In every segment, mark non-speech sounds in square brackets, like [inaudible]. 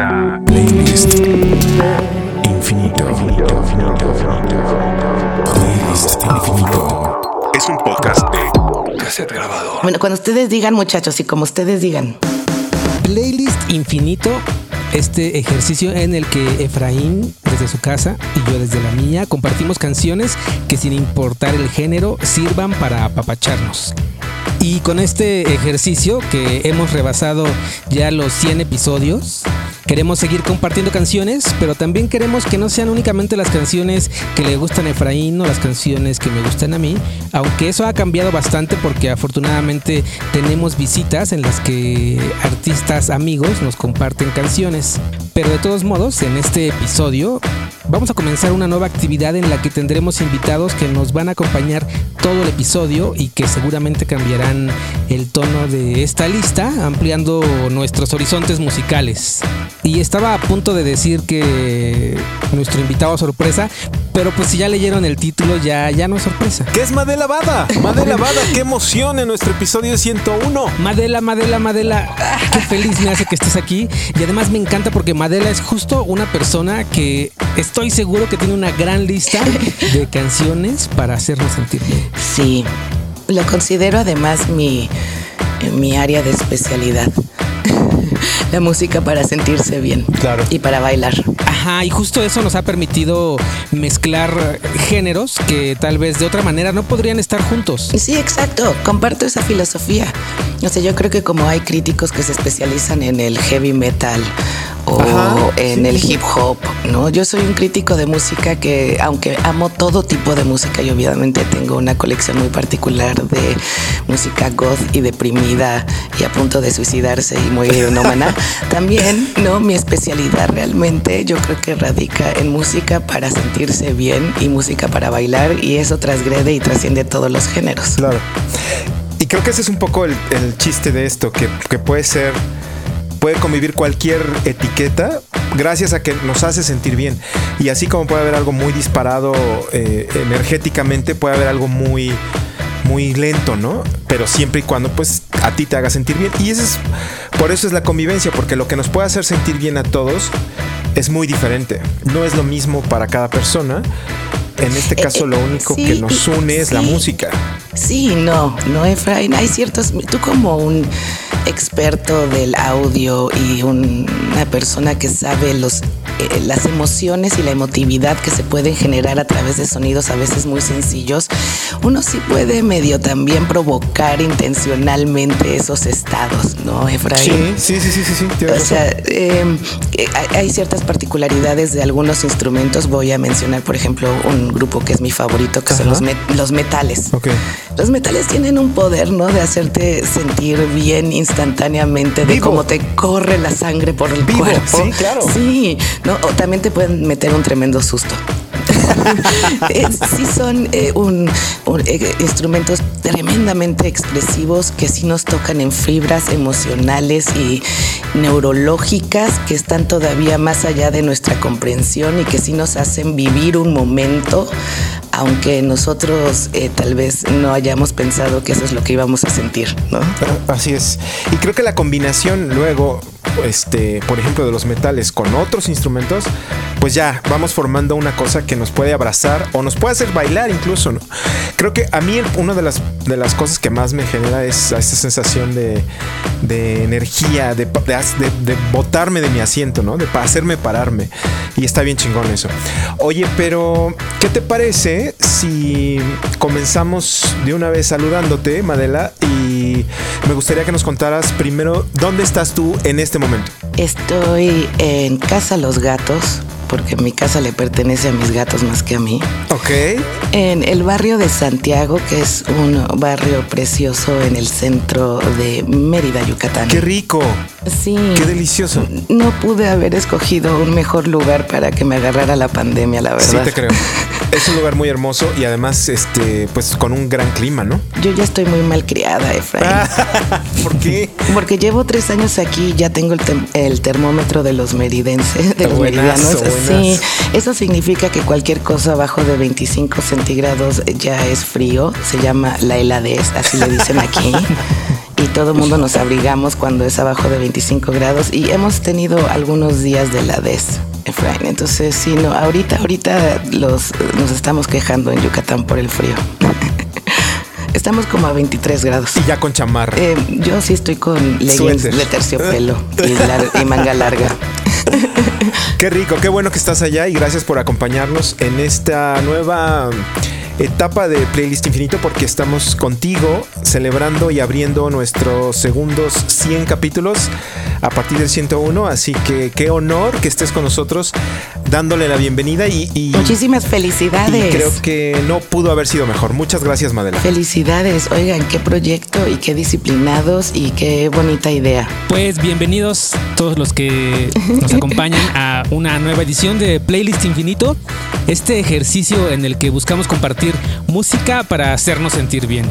a Playlist Infinito. Playlist Infinito. Es un podcast de cassette grabado. Bueno, cuando ustedes digan, muchachos, y como ustedes digan. Playlist Infinito, este ejercicio en el que Efraín desde su casa y yo desde la mía compartimos canciones que sin importar el género sirvan para apapacharnos. Y con este ejercicio que hemos rebasado ya los 100 episodios, queremos seguir compartiendo canciones, pero también queremos que no sean únicamente las canciones que le gustan a Efraín o las canciones que me gustan a mí, aunque eso ha cambiado bastante porque afortunadamente tenemos visitas en las que artistas amigos nos comparten canciones. Pero de todos modos, en este episodio vamos a comenzar una nueva actividad en la que tendremos invitados que nos van a acompañar todo el episodio y que seguramente cambiarán el tono de esta lista, ampliando nuestros horizontes musicales. Y estaba a punto de decir que nuestro invitado sorpresa, pero pues si ya leyeron el título ya, ya no es sorpresa. ¿Qué es Madela Bada? Madela Bada, qué emoción en nuestro episodio 101. Madela, Madela, Madela, qué feliz me hace que estés aquí. Y además me encanta porque Madela es justo una persona que estoy seguro que tiene una gran lista de [laughs] canciones para hacernos sentir bien. Sí, lo considero además mi, mi área de especialidad. La música para sentirse bien. Claro. Y para bailar. Ajá, y justo eso nos ha permitido mezclar géneros que tal vez de otra manera no podrían estar juntos. Sí, exacto. Comparto esa filosofía. O sea, yo creo que como hay críticos que se especializan en el heavy metal o Ajá, en sí. el hip hop, ¿no? Yo soy un crítico de música que, aunque amo todo tipo de música y obviamente tengo una colección muy particular de música goth y deprimida y a punto de suicidarse y muy ironómana, [laughs] también, ¿no? Mi especialidad realmente yo creo que radica en música para sentirse bien y música para bailar y eso transgrede y trasciende todos los géneros. Claro. Y creo que ese es un poco el, el chiste de esto, que, que puede ser, puede convivir cualquier etiqueta gracias a que nos hace sentir bien. Y así como puede haber algo muy disparado eh, energéticamente, puede haber algo muy muy lento, ¿no? Pero siempre y cuando pues a ti te haga sentir bien. Y eso es, por eso es la convivencia, porque lo que nos puede hacer sentir bien a todos es muy diferente. No es lo mismo para cada persona. En este caso, eh, lo único sí, que nos une es la música. Sí, no, no, Efraín. Hay ciertos. Tú, como un experto del audio y un- una persona que sabe los, eh, las emociones y la emotividad que se pueden generar a través de sonidos a veces muy sencillos, uno sí puede medio también provocar intencionalmente esos estados, ¿no, Efraín? Sí, sí, sí, sí, sí, O sea, eh, hay- ciertas particularidades de algunos instrumentos. Voy a mencionar, por ejemplo, un grupo que es mi favorito, que son los, met- los metales. Ok. Los metales tienen un poder, ¿no? De hacerte sentir bien instantáneamente, de Vivo. cómo te corre la sangre por el Vivo, cuerpo. sí, claro. Sí, ¿no? O también te pueden meter un tremendo susto. Sí son eh, eh, instrumentos tremendamente expresivos que sí nos tocan en fibras emocionales y neurológicas que están todavía más allá de nuestra comprensión y que sí nos hacen vivir un momento, aunque nosotros eh, tal vez no hayamos pensado que eso es lo que íbamos a sentir, ¿no? Así es. Y creo que la combinación luego, este, por ejemplo, de los metales con otros instrumentos, pues ya vamos formando una cosa que nos puede abrazar o nos puede hacer bailar incluso. Creo que a mí una de las, de las cosas que más me genera es esta sensación de, de energía, de, de, botarme de mi asiento, ¿no? De hacerme pararme. Y está bien chingón eso. Oye, pero ¿qué te parece si comenzamos de una vez saludándote, Madela? Y me gustaría que nos contaras primero dónde estás tú en este momento. Estoy en Casa Los Gatos, porque mi casa le pertenece a mis gatos más que a mí. Ok. En el barrio de Santiago, que es un barrio precioso en el centro de Mérida, Yucatán. Qué rico. Sí. Qué delicioso. No pude haber escogido un mejor lugar para que me agarrara la pandemia, la Sí, verdad. te creo. [laughs] Es un lugar muy hermoso y además, este, pues con un gran clima, ¿no? Yo ya estoy muy mal criada, Efraín. [laughs] ¿Por qué? Porque llevo tres años aquí y ya tengo el, el termómetro de los meridenses, de los Buenazo, meridianos. Sí, eso significa que cualquier cosa abajo de 25 centígrados ya es frío. Se llama la heladez, así le dicen aquí. [laughs] y todo el mundo nos abrigamos cuando es abajo de 25 grados y hemos tenido algunos días de la des. Efraín. Entonces, sí, no, ahorita, ahorita los, nos estamos quejando en Yucatán por el frío. [laughs] Estamos como a 23 grados. Y ya con chamarra. Eh, yo sí estoy con leggings Suéter. de terciopelo y, lar- y manga larga. [laughs] Qué rico, qué bueno que estás allá y gracias por acompañarnos en esta nueva etapa de Playlist Infinito porque estamos contigo celebrando y abriendo nuestros segundos 100 capítulos a partir del 101, así que qué honor que estés con nosotros dándole la bienvenida y, y- Muchísimas y felicidades. creo que no pudo haber sido mejor. Muchas gracias, Madela. Felicidades, oigan, qué proyecto y qué disciplinados y qué bonita idea. Pues bienvenidos todos los que nos [laughs] acompañan a una nueva edición de Playlist Infinito, este ejercicio en el que buscamos compartir música para hacernos sentir bien,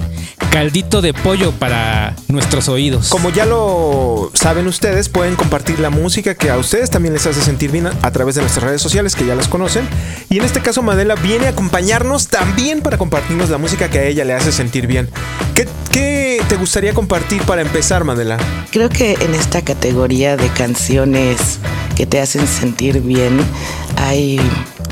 caldito de pollo para nuestros oídos. Como ya lo saben ustedes, pueden compartir la música que a ustedes también les hace sentir bien a, a través de nuestras redes sociales que ya las conocen. Y en este caso Madela viene a acompañarnos también para compartirnos la música que a ella le hace sentir bien. ¿Qué, qué te gustaría compartir para empezar, Madela? Creo que en esta categoría de canciones que te hacen sentir bien hay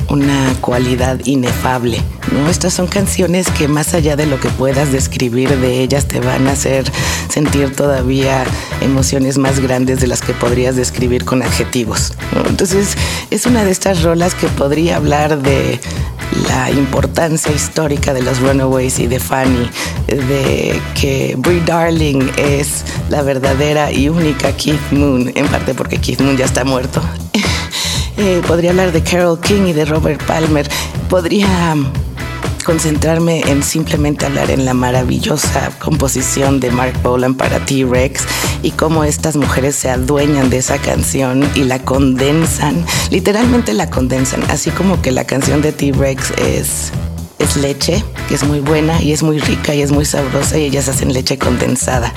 una cualidad inefable, ¿no? Estas son canciones que más allá de lo que puedas describir de ellas te van a hacer sentir todavía emociones más grandes de las que podrías describir con adjetivos. Entonces es una de estas rolas que podría hablar de la importancia histórica de los Runaways y de Fanny, de que Brie Darling es la verdadera y única Keith Moon, en parte porque Keith Moon ya está muerto. [laughs] Eh, podría hablar de Carol King y de Robert Palmer. Podría um, concentrarme en simplemente hablar en la maravillosa composición de Mark Bolan para T-Rex y cómo estas mujeres se adueñan de esa canción y la condensan, literalmente la condensan, así como que la canción de T-Rex es es leche, que es muy buena y es muy rica y es muy sabrosa y ellas hacen leche condensada,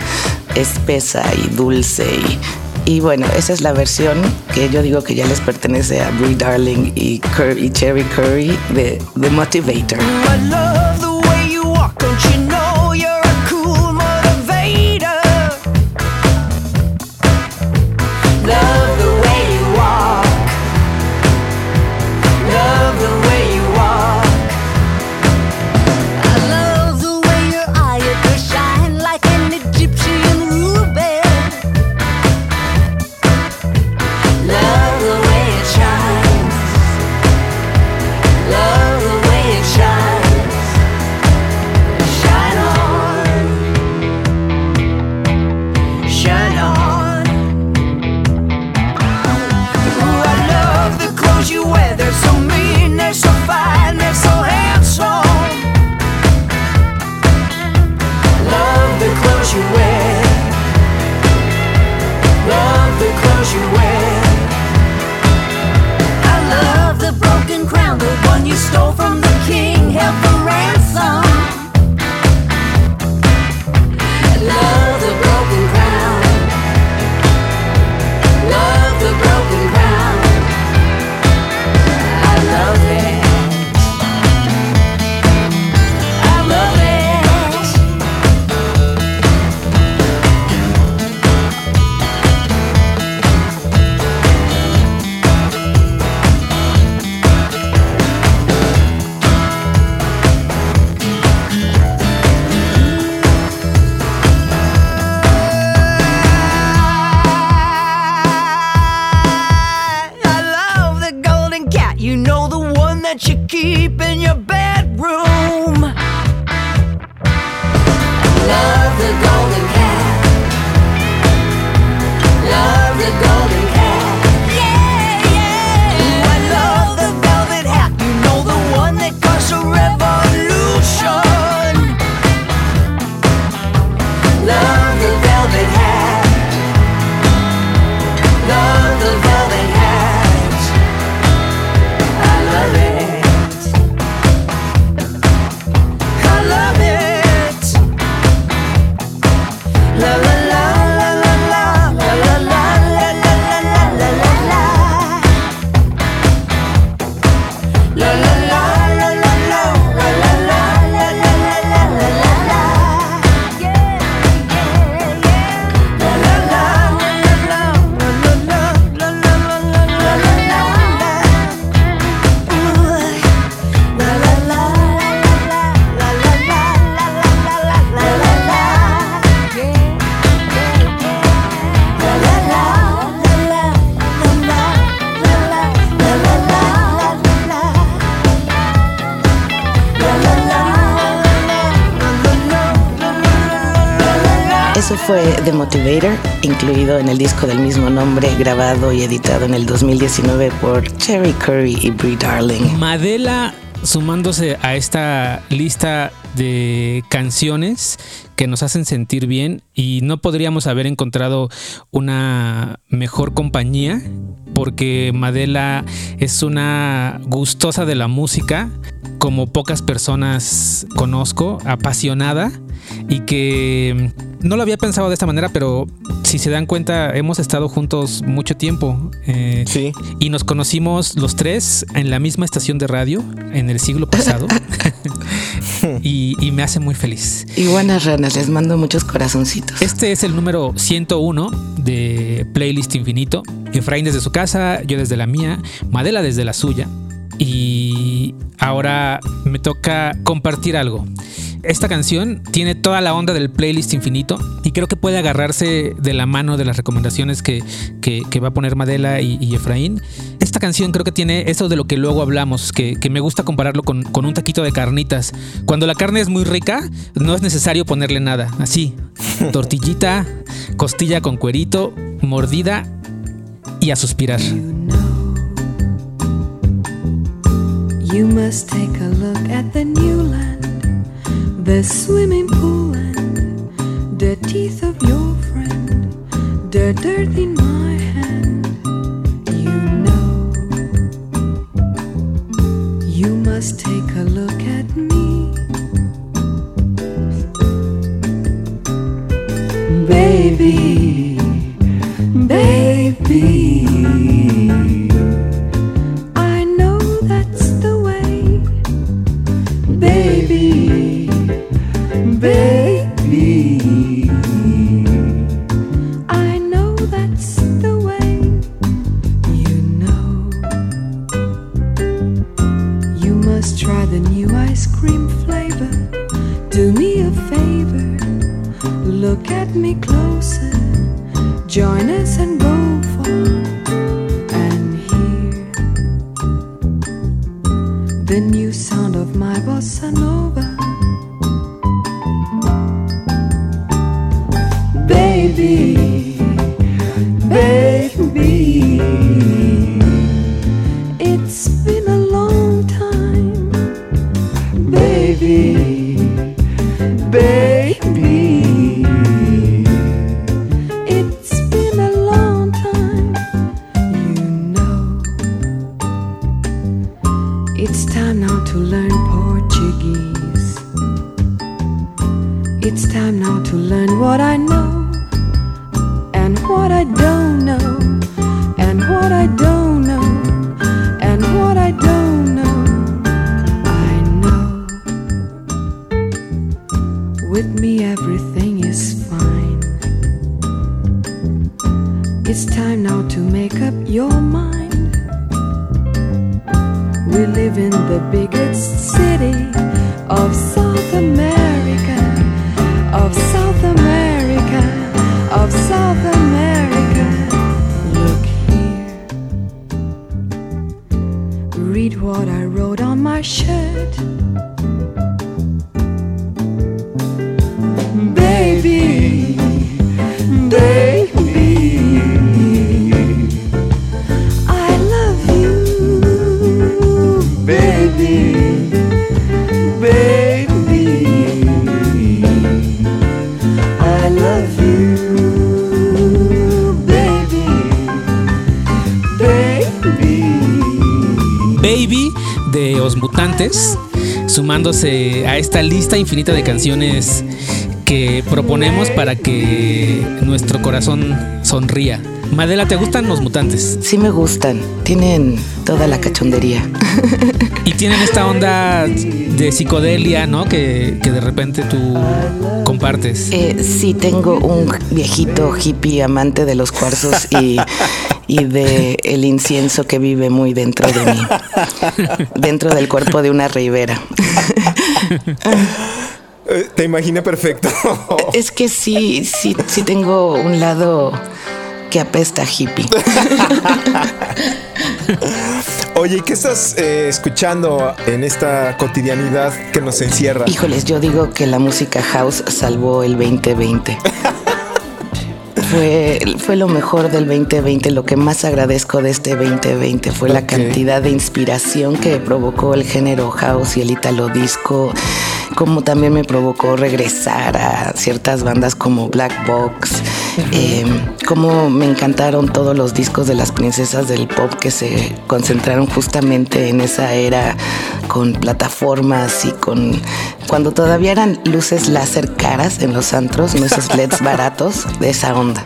espesa y dulce y, y bueno, esa es la versión que yo digo que ya les pertenece a Brie Darling y, y Cherry Curry de The Motivator. The Motivator, incluido en el disco del mismo nombre, grabado y editado en el 2019 por Cherry Curry y Brie Darling. Madela sumándose a esta lista de canciones que nos hacen sentir bien y no podríamos haber encontrado una mejor compañía porque Madela es una gustosa de la música como pocas personas conozco, apasionada y que no lo había pensado de esta manera, pero si se dan cuenta, hemos estado juntos mucho tiempo. eh, Sí. Y nos conocimos los tres en la misma estación de radio en el siglo pasado. [laughs] y, y me hace muy feliz. Y buenas ranas, les mando muchos corazoncitos. Este es el número 101 de Playlist Infinito. Efraín desde su casa, yo desde la mía, Madela desde la suya. Y ahora me toca compartir algo. Esta canción tiene toda la onda del playlist infinito y creo que puede agarrarse de la mano de las recomendaciones que, que- que va a poner Madela y, y Efraín. Esta canción creo que tiene eso de lo que luego hablamos, que, que me gusta compararlo con, con un taquito de carnitas. Cuando la carne es muy rica, no es necesario ponerle nada. Así, [laughs] tortillita, costilla con cuerito, mordida y a suspirar. You must take a look at the new land, the swimming pool and the teeth of your friend, the dirt in my hand. You know, you must take a look at me, baby. Join us and go far and hear the new sound of my bossa nova. It's time now to make up your mind. We live in the biggest city of South America, of South America, of South America. Look here. Read what I wrote on my shirt. De Os Mutantes, sumándose a esta lista infinita de canciones que proponemos para que nuestro corazón sonría. Madela, ¿te gustan los mutantes? Sí me gustan, tienen toda la cachondería. Y tienen esta onda de psicodelia, ¿no? Que, que de repente tú compartes. Eh, sí, tengo un viejito hippie amante de los cuarzos y, y de el incienso que vive muy dentro de mí, [laughs] dentro del cuerpo de una ribera. [laughs] Eh, Te imaginé perfecto. [laughs] Es que sí, sí, sí tengo un lado que apesta a hippie. [laughs] Oye, ¿y qué estás eh, escuchando en esta cotidianidad que nos encierra? Híjoles, yo digo que la música house salvó el 2020. [laughs] fue, fue lo mejor del 2020. Lo que más agradezco de este 2020 fue la cantidad de inspiración que provocó el género house y el italo disco, como también me provocó regresar a ciertas bandas como Black Box, eh, como me encantaron todos los discos de las princesas del pop que se concentraron justamente en esa era con plataformas y con cuando todavía eran luces láser caras en los antros, no esos LEDs baratos de esa onda.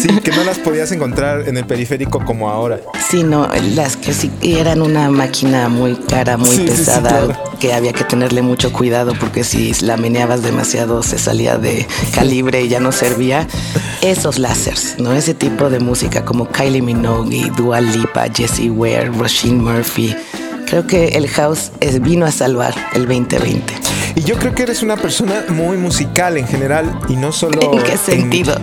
Sí, que no las podías encontrar en el periférico como ahora. sino las que sí eran una máquina muy cara, muy Sí, sí, sí, pesada, claro. que había que tenerle mucho cuidado porque si la meneabas demasiado se salía de calibre y ya no servía. Esos lásers, ¿no? Ese tipo de música como Kylie Minogue, Dua Lipa, Jessie Ware, Roisin Murphy. Creo que el house vino a salvar el 2020. Y yo creo que eres una persona muy musical en general y no solo. ¿En qué sentido?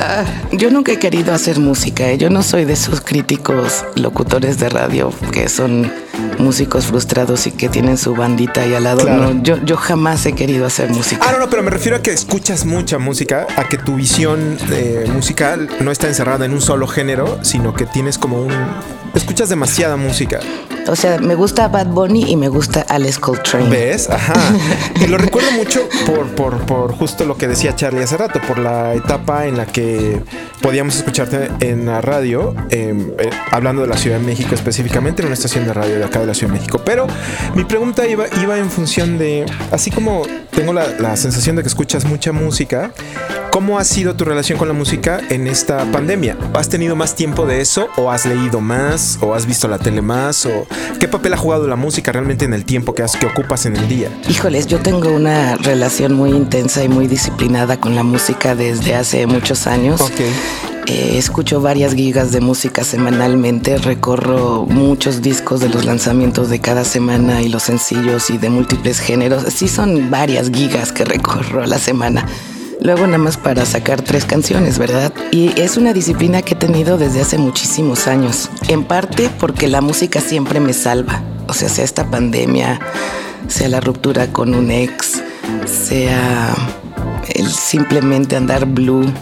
Ah, yo nunca he querido hacer música. ¿eh? Yo no soy de esos críticos locutores de radio que son músicos frustrados y que tienen su bandita ahí al lado. Claro. No, yo, yo jamás he querido hacer música. Ah, no, no, pero me refiero a que escuchas mucha música, a que tu visión eh, musical no está encerrada en un solo género, sino que tienes como un. Escuchas demasiada música. O sea, me gusta Bad Bunny y me gusta Alex Coltrane. ¿Ves? Ajá. [laughs] Y lo recuerdo mucho por, por, por justo lo que decía Charlie hace rato, por la etapa en la que podíamos escucharte en la radio, eh, eh, hablando de la Ciudad de México específicamente, en una estación de radio de acá de la Ciudad de México. Pero mi pregunta iba, iba en función de, así como tengo la, la sensación de que escuchas mucha música, ¿cómo ha sido tu relación con la música en esta pandemia? ¿Has tenido más tiempo de eso? ¿O has leído más? ¿O has visto la tele más? ¿O qué papel ha jugado la música realmente en el tiempo que, has- que ocupas en el día? Híjoles, yo tengo una relación muy intensa y muy disciplinada con la música desde hace muchos años. Eh, escucho varias gigas de música semanalmente, recorro muchos discos de los lanzamientos de cada semana y los sencillos y de múltiples géneros. Sí son varias gigas que recorro a la semana. Luego nada más para sacar tres canciones, ¿verdad? Y es una disciplina que he tenido desde hace muchísimos años. En parte porque la música siempre me salva. O sea, sea esta pandemia, sea la ruptura con un ex, sea el simplemente andar blue.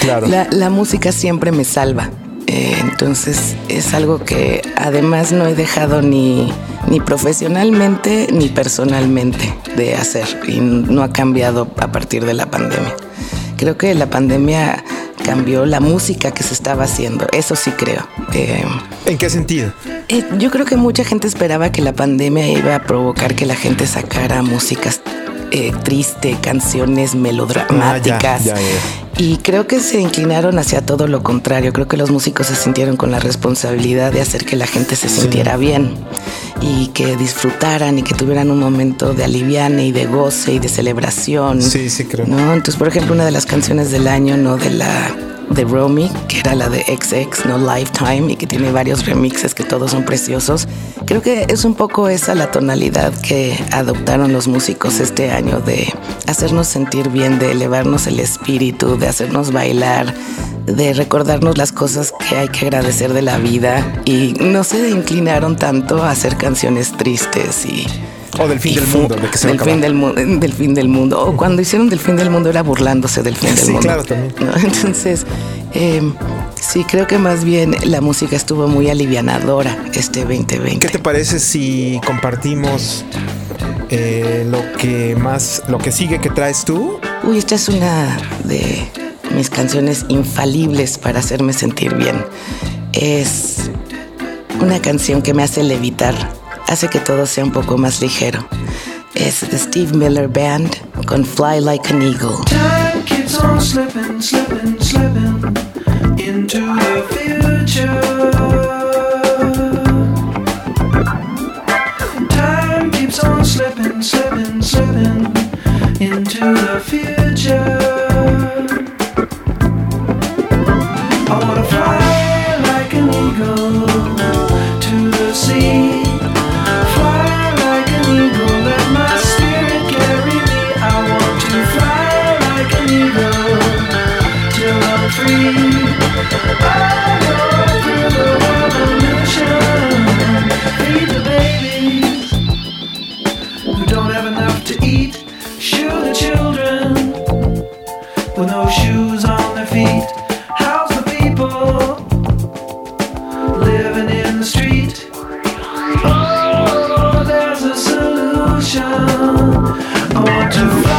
Claro. [laughs] La, la música siempre me salva. Eh, entonces es algo que además no he dejado ni, ni profesionalmente ni personalmente de hacer y no ha cambiado a partir de la pandemia. Creo que la pandemia cambió la música que se estaba haciendo, eso sí creo. Eh, ¿En qué sentido? eh, yo creo que mucha gente esperaba que la pandemia iba a provocar que la gente sacara músicas eh, triste, canciones melodramáticas. Ah, ya, ya, Y creo que se inclinaron hacia todo lo contrario. Creo que los músicos se sintieron con la responsabilidad de hacer que la gente se sintiera bien y que disfrutaran y que tuvieran un momento de aliviane y de goce y de celebración. Sí, sí, creo. ¿no? Entonces, por ejemplo, una de las canciones del año, ¿no? De la de Romy, que era la de XX, no Lifetime, y que tiene varios remixes que todos son preciosos. Creo que es un poco esa la tonalidad que adoptaron los músicos este año de hacernos sentir bien, de elevarnos el espíritu, de hacernos bailar, de recordarnos las cosas que hay que agradecer de la vida y no se inclinaron tanto a hacer canciones tristes y O del fin del mundo, de que se va a del fin del, mu- del fin del mundo. O cuando hicieron del fin del mundo era burlándose del fin [laughs] del Sí, mundo. claro, también. ¿no? [laughs] Entonces, eh, sí, creo que más bien la música estuvo muy alivianadora este 2020. ¿Qué te parece si compartimos eh, lo que más, lo que sigue que traes tú? Uy, esta es una de mis canciones infalibles para hacerme sentir bien. Es una canción que me hace levitar, hace que todo sea un poco más ligero. Es de Steve Miller Band con Fly Like an Eagle. Time keeps on slipping, slipping, slipping into the future. The street. Oh, there's a solution. I want to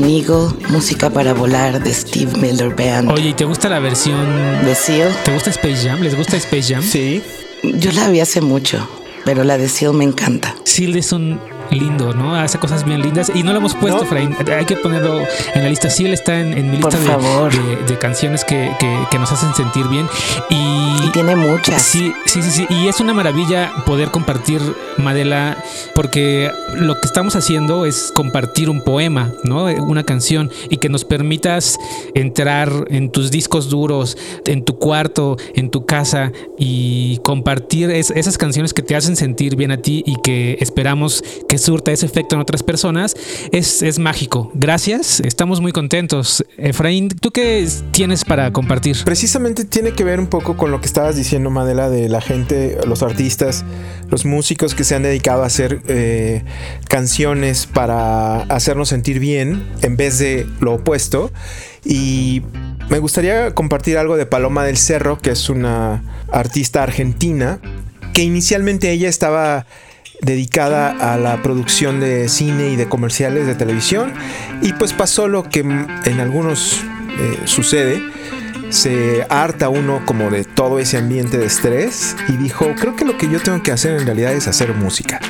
música para volar de Steve Miller Band Oye, ¿y te gusta la versión? de Seal. ¿Te gusta Space Jam? ¿Les gusta Space Jam? Sí. Yo la vi hace mucho, pero la de Seal me encanta. Seal es un lindo, ¿no? Hace cosas bien lindas y no lo hemos puesto, No. Efraín. Hay que ponerlo en la lista. Seal está en, en mi lista de, favor. de- de canciones que, que- que nos hacen sentir bien. Y, Y tiene muchas. Sí, sí, sí, sí. Y es una maravilla poder compartir, Madela, porque lo que estamos haciendo es compartir un poema, ¿no? Una canción y que nos permitas entrar en tus discos duros, en tu cuarto, en tu casa y compartir es- esas canciones que te hacen sentir bien a ti y que esperamos que surta ese efecto en otras personas. Es, es mágico. Gracias. Estamos muy contentos. Efraín, ¿tú qué tienes para compartir? Precisamente tiene que ver un poco con lo que estabas diciendo, Madela, de la gente, los artistas, los músicos que se han dedicado a hacer eh, canciones para hacernos sentir bien en vez de lo opuesto. Y me gustaría compartir algo de Paloma del Cerro, que es una artista argentina, que inicialmente ella estaba dedicada a la producción de cine y de comerciales de televisión y pues pasó lo que en algunos eh, sucede se harta uno como de todo ese ambiente de estrés y dijo, creo que lo que yo tengo que hacer en realidad es hacer música.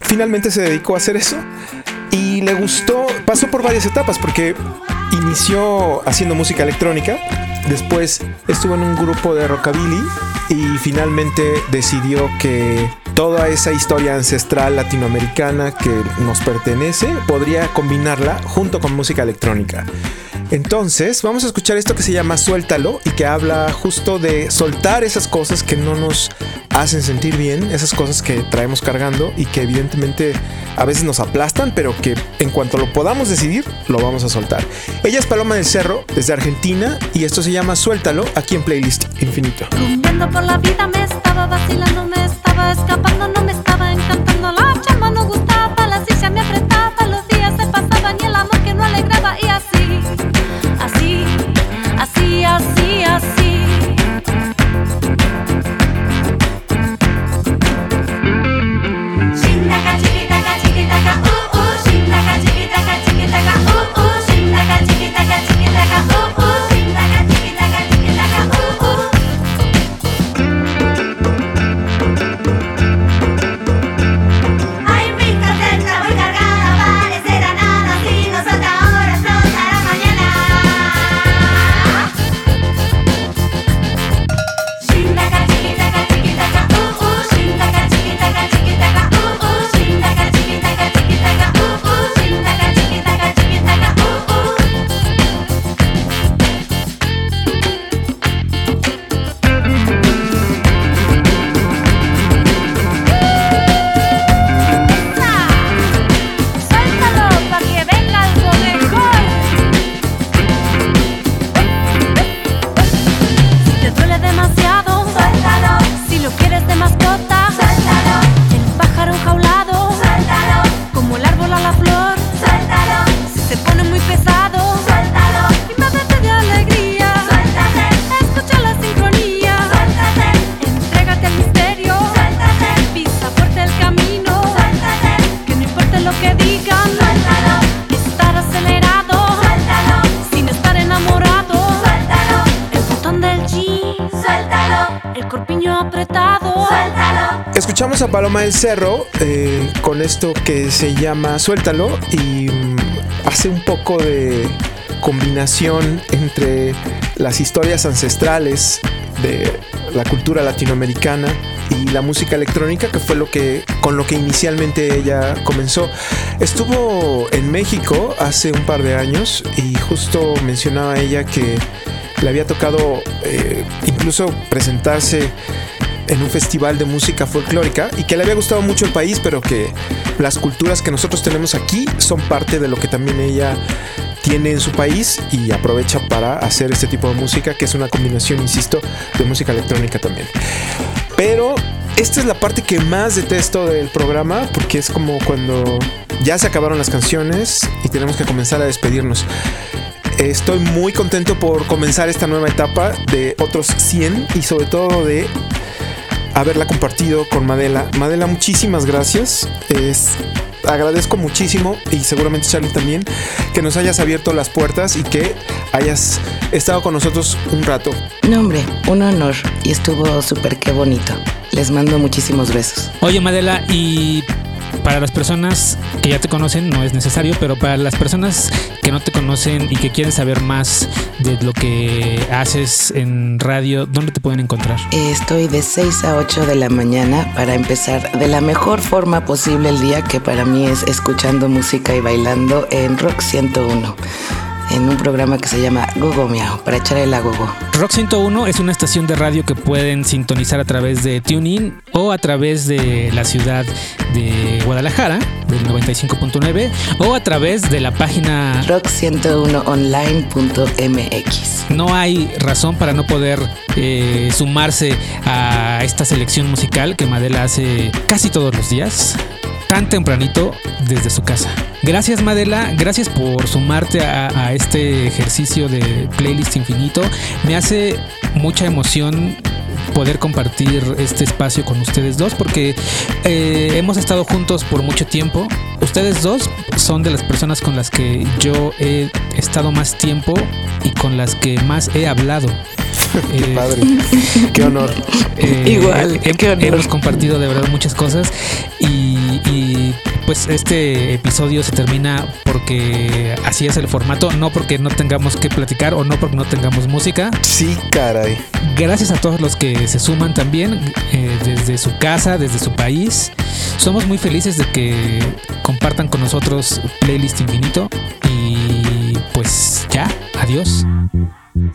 Finalmente se dedicó a hacer eso y le gustó, pasó por varias etapas porque inició haciendo música electrónica, después estuvo en un grupo de rockabilly y finalmente decidió que toda esa historia ancestral latinoamericana que nos pertenece podría combinarla junto con música electrónica. Entonces, vamos a escuchar esto que se llama Suéltalo y que habla justo de soltar esas cosas que no nos hacen sentir bien, esas cosas que traemos cargando y que evidentemente a veces nos aplastan, pero que en cuanto lo podamos decidir, lo vamos a soltar. Ella es Paloma del Cerro, desde Argentina, y esto se llama Suéltalo aquí en Playlist Infinito. Por la vida me estaba vacilando, me estaba escapando, no me estaba encantando. La chamba no gustaba, la silla me apretaba, los días se pasaban y el amor que no alegraba. Y así, así, Paloma del Cerro eh, con esto que se llama Suéltalo y mm, hace un poco de combinación entre las historias ancestrales de la cultura latinoamericana y la música electrónica que fue lo que con lo que inicialmente ella comenzó. Estuvo en México hace un par de años y justo mencionaba ella que le había tocado eh, incluso presentarse en un festival de música folclórica y que le había gustado mucho el país, pero que las culturas que nosotros tenemos aquí son parte de lo que también ella tiene en su país y aprovecha para hacer este tipo de música, que es una combinación, insisto, de música electrónica también. Pero esta es la parte que más detesto del programa, porque es como cuando ya se acabaron las canciones y tenemos que comenzar a despedirnos. Estoy muy contento por comenzar esta nueva etapa de otros 100 y sobre todo de haberla compartido con Madela. Madela, muchísimas gracias. Es, agradezco muchísimo y seguramente Charlie también que nos hayas abierto las puertas y que hayas estado con nosotros un rato. No, hombre, un honor y estuvo súper qué bonito. Les mando muchísimos besos. Oye, Madela, y para las personas que ya te conocen no es necesario, pero para las personas que no te conocen y que quieren saber más de lo que haces en radio, ¿dónde te pueden encontrar? Estoy de 6 a 8 de la mañana para empezar de la mejor forma posible el día, que para mí es escuchando música y bailando en Rock 101, en un programa que se llama Gogo Miau, para echar el agogo. Rock 101 es una estación de radio que pueden sintonizar a través de TuneIn o a través de la ciudad de Guadalajara, del 95.9, o a través de la página rock101online.mx. No hay razón para no poder eh, sumarse a esta selección musical que Madela hace casi todos los días, tan tempranito desde su casa. Gracias Madela, gracias por sumarte a, a este ejercicio de playlist infinito. Me hace mucha emoción poder compartir este espacio con ustedes dos porque eh, hemos estado juntos por mucho tiempo. Ustedes dos son de las personas con las que yo he estado más tiempo y con las que más he hablado. [laughs] Qué Eh, padre. Qué honor. eh, Igual, qué honor. hemos compartido de verdad muchas cosas y, y, pues este episodio se termina porque así es el formato, no porque no tengamos que platicar o no porque no tengamos música. Sí, caray. Gracias a todos los que se suman también eh, desde su casa, desde su país. Somos muy felices de que compartan con nosotros Playlist Infinito y pues ya, adiós.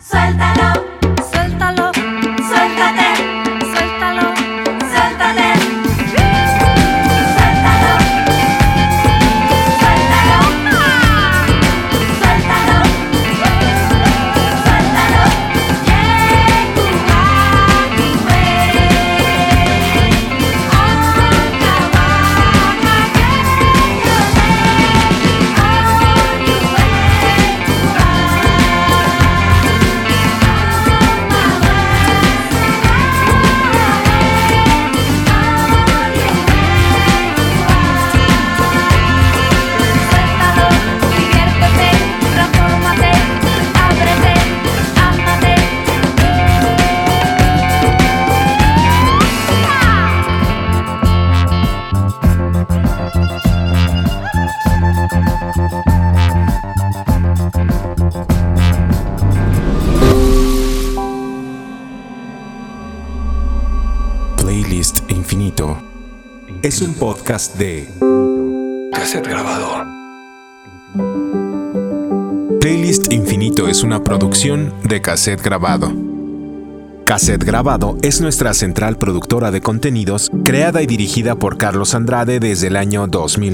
Suéltalo, suéltalo, podcast de cassette grabado. Playlist Infinito es una producción de cassette grabado. Cassette Grabado es nuestra central productora de contenidos creada y dirigida por Carlos Andrade desde el año 2000.